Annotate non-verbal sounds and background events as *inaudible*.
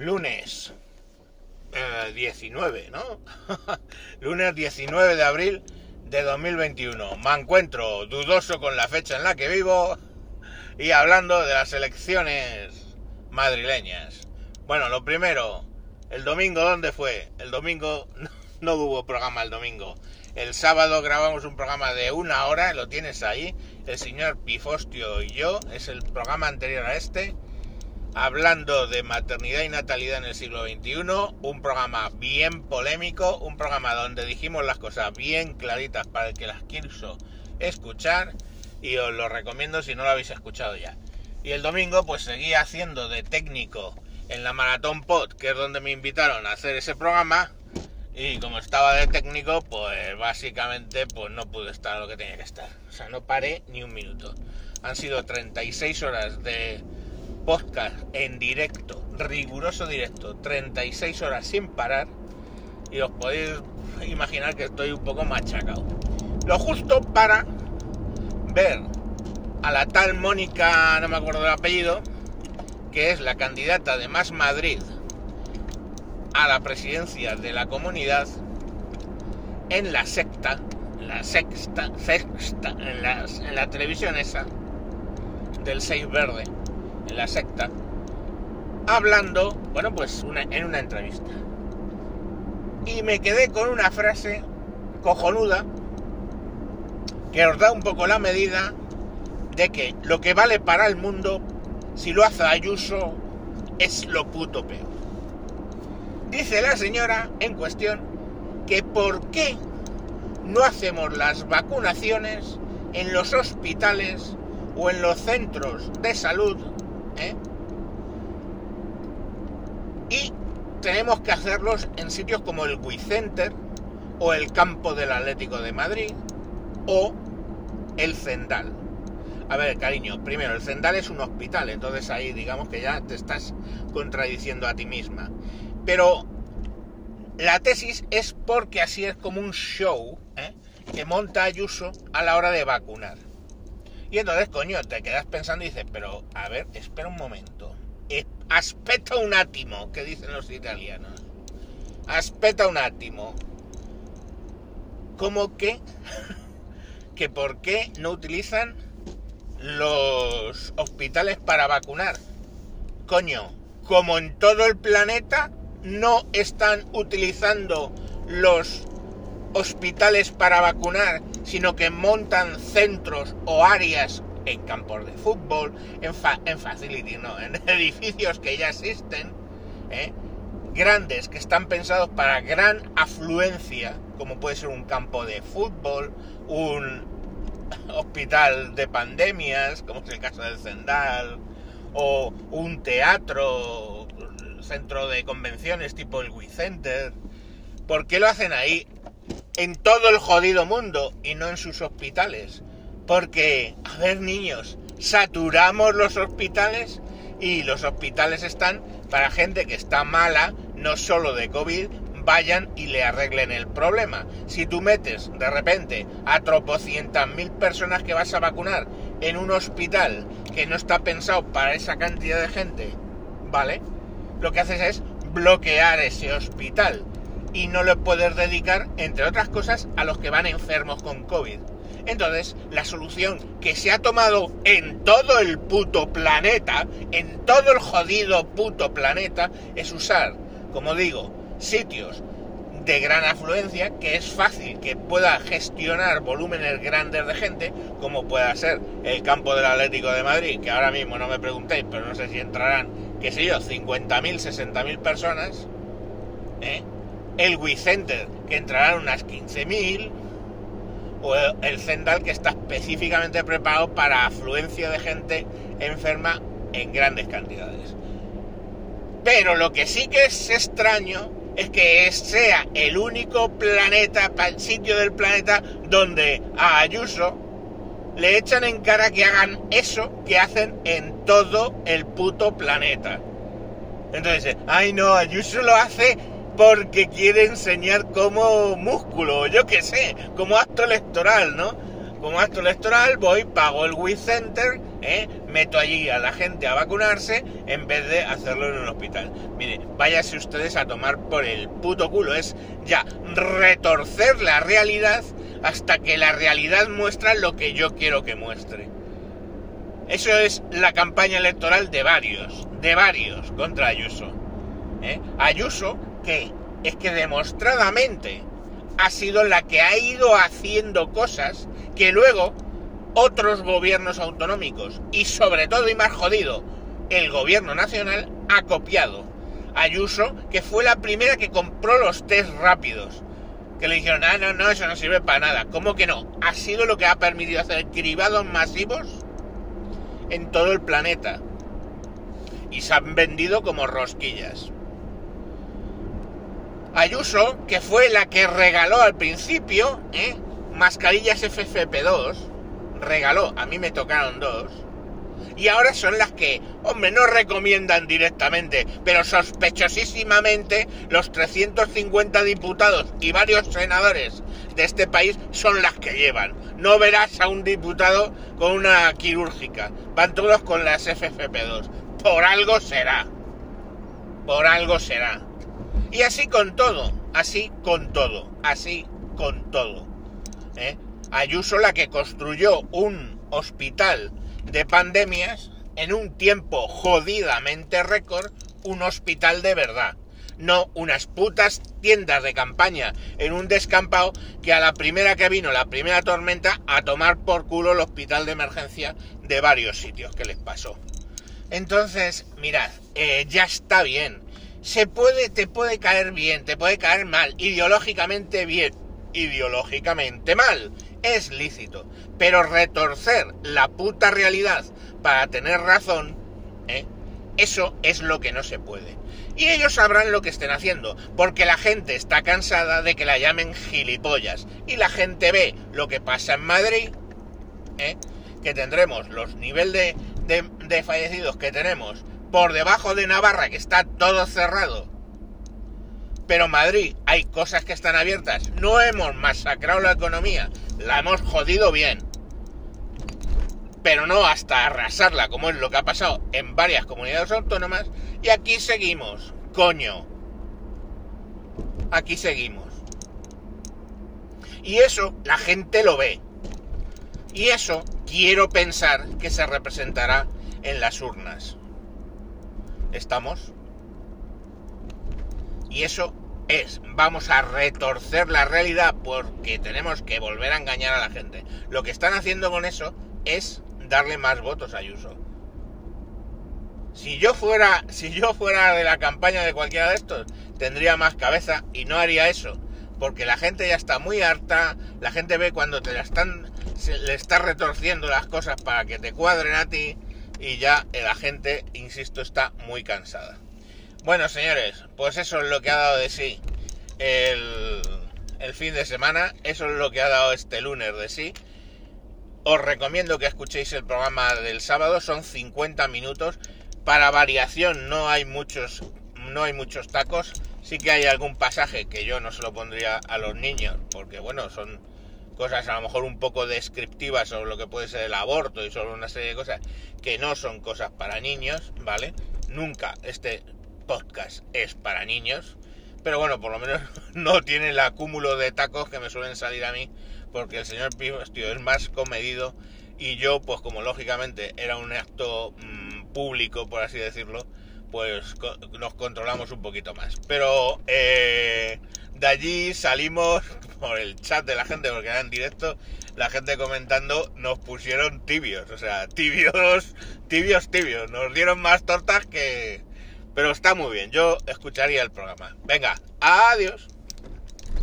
lunes eh, 19, ¿no? *laughs* lunes 19 de abril de 2021. Me encuentro dudoso con la fecha en la que vivo y hablando de las elecciones madrileñas. Bueno, lo primero, el domingo, ¿dónde fue? El domingo *laughs* no hubo programa el domingo. El sábado grabamos un programa de una hora, lo tienes ahí, el señor Pifostio y yo, es el programa anterior a este hablando de maternidad y natalidad en el siglo XXI, un programa bien polémico, un programa donde dijimos las cosas bien claritas para el que las quiso escuchar y os lo recomiendo si no lo habéis escuchado ya. Y el domingo pues seguí haciendo de técnico en la Maratón Pod, que es donde me invitaron a hacer ese programa y como estaba de técnico pues básicamente pues no pude estar lo que tenía que estar. O sea, no paré ni un minuto. Han sido 36 horas de podcast en directo, riguroso directo, 36 horas sin parar y os podéis imaginar que estoy un poco machacado. Lo justo para ver a la tal Mónica, no me acuerdo del apellido, que es la candidata de Más Madrid a la presidencia de la comunidad en la secta, la sexta, sexta, en la, televisión esa del 6 verde la secta, hablando, bueno, pues en una entrevista. Y me quedé con una frase cojonuda que os da un poco la medida de que lo que vale para el mundo, si lo hace Ayuso, es lo puto peor. Dice la señora en cuestión que por qué no hacemos las vacunaciones en los hospitales o en los centros de salud ¿eh? Y tenemos que hacerlos en sitios como el Wicenter o el campo del Atlético de Madrid o el Zendal. A ver, cariño, primero, el Zendal es un hospital, entonces ahí digamos que ya te estás contradiciendo a ti misma. Pero la tesis es porque así es como un show ¿eh? que monta Ayuso a la hora de vacunar. Y entonces, coño, te quedas pensando y dices, pero a ver, espera un momento. Aspetta un átimo, que dicen los italianos. Aspetta un átimo. ¿Cómo que? *laughs* que por qué no utilizan los hospitales para vacunar. Coño, como en todo el planeta no están utilizando los hospitales para vacunar, sino que montan centros o áreas en campos de fútbol, en, en facility, no, en *laughs* edificios que ya existen, ¿eh? grandes, que están pensados para gran afluencia, como puede ser un campo de fútbol, un hospital de pandemias, como es el caso del Zendal, o un teatro, centro de convenciones tipo el Wicenter. ¿Por qué lo hacen ahí? En todo el jodido mundo y no en sus hospitales. Porque, a ver niños, saturamos los hospitales y los hospitales están para gente que está mala, no solo de COVID, vayan y le arreglen el problema. Si tú metes de repente a tropocientas mil personas que vas a vacunar en un hospital que no está pensado para esa cantidad de gente, ¿vale? Lo que haces es bloquear ese hospital y no lo puedes dedicar, entre otras cosas, a los que van enfermos con COVID. Entonces, la solución que se ha tomado en todo el puto planeta, en todo el jodido puto planeta, es usar, como digo, sitios de gran afluencia, que es fácil que pueda gestionar volúmenes grandes de gente, como pueda ser el campo del Atlético de Madrid, que ahora mismo no me preguntéis, pero no sé si entrarán, qué sé yo, 50.000, 60.000 personas, ¿eh? El Wicenter, que entrarán unas 15.000, o el Zendal, que está específicamente preparado para afluencia de gente enferma en grandes cantidades. Pero lo que sí que es extraño es que sea el único planeta, sitio del planeta donde a Ayuso le echan en cara que hagan eso que hacen en todo el puto planeta. Entonces, ay no, Ayuso lo hace porque quiere enseñar como músculo, yo qué sé, como acto electoral, ¿no? Como acto electoral voy, pago el WeCenter, ¿eh? meto allí a la gente a vacunarse en vez de hacerlo en un hospital. Mire, váyase ustedes a tomar por el puto culo. Es ya retorcer la realidad hasta que la realidad muestra lo que yo quiero que muestre. Eso es la campaña electoral de varios, de varios contra Ayuso. ¿eh? Ayuso que es que demostradamente ha sido la que ha ido haciendo cosas que luego otros gobiernos autonómicos y sobre todo y más jodido el gobierno nacional ha copiado. Ayuso, que fue la primera que compró los test rápidos. Que le dijeron, ah, no, no, eso no sirve para nada. ¿Cómo que no? Ha sido lo que ha permitido hacer cribados masivos en todo el planeta. Y se han vendido como rosquillas. Ayuso, que fue la que regaló al principio, ¿eh? mascarillas FFP2, regaló, a mí me tocaron dos, y ahora son las que, hombre, no recomiendan directamente, pero sospechosísimamente los 350 diputados y varios senadores de este país son las que llevan. No verás a un diputado con una quirúrgica, van todos con las FFP2. Por algo será. Por algo será. Y así con todo, así con todo, así con todo. ¿eh? Ayuso la que construyó un hospital de pandemias en un tiempo jodidamente récord, un hospital de verdad. No unas putas tiendas de campaña en un descampado que a la primera que vino, la primera tormenta, a tomar por culo el hospital de emergencia de varios sitios que les pasó. Entonces, mirad, eh, ya está bien. Se puede, te puede caer bien, te puede caer mal, ideológicamente bien, ideológicamente mal es lícito. Pero retorcer la puta realidad para tener razón, ¿eh? eso es lo que no se puede. Y ellos sabrán lo que estén haciendo, porque la gente está cansada de que la llamen gilipollas. Y la gente ve lo que pasa en Madrid, ¿eh? que tendremos los niveles de, de fallecidos que tenemos por debajo de Navarra, que está todo cerrado pero Madrid hay cosas que están abiertas. No hemos masacrado la economía, la hemos jodido bien. Pero no hasta arrasarla, como es lo que ha pasado en varias comunidades autónomas. Y aquí seguimos, coño. Aquí seguimos. Y eso la gente lo ve. Y eso quiero pensar que se representará en las urnas. ¿Estamos? Y eso es, vamos a retorcer la realidad porque tenemos que volver a engañar a la gente. Lo que están haciendo con eso es darle más votos a Ayuso. Si yo fuera, si yo fuera de la campaña de cualquiera de estos, tendría más cabeza y no haría eso. Porque la gente ya está muy harta, la gente ve cuando te la están, se le estás retorciendo las cosas para que te cuadren a ti y ya la gente, insisto, está muy cansada. Bueno, señores, pues eso es lo que ha dado de sí el, fin de semana. Eso es lo que ha dado este lunes de sí. Os recomiendo que escuchéis el programa del sábado. Son 50 minutos. Para variación no hay muchos, no hay muchos tacos. Sí que hay algún pasaje que yo no se lo pondría a los niños, porque bueno, son cosas a lo mejor un poco descriptivas sobre lo que puede ser el aborto y sobre una serie de cosas que no son cosas para niños, ¿vale? Nunca este podcast es para niños, pero bueno, por lo menos *laughs* no tiene el acúmulo de tacos que me suelen salir a mí, porque el señor tío, es más comedido y yo, pues como lógicamente era un acto mm, público, por así decirlo, pues nos controlamos un poquito más. Pero eh, de allí salimos por el chat de la gente, porque era en directo, la gente comentando, nos pusieron tibios, o sea, tibios, tibios, tibios, nos dieron más tortas que, pero está muy bien, yo escucharía el programa. Venga, adiós.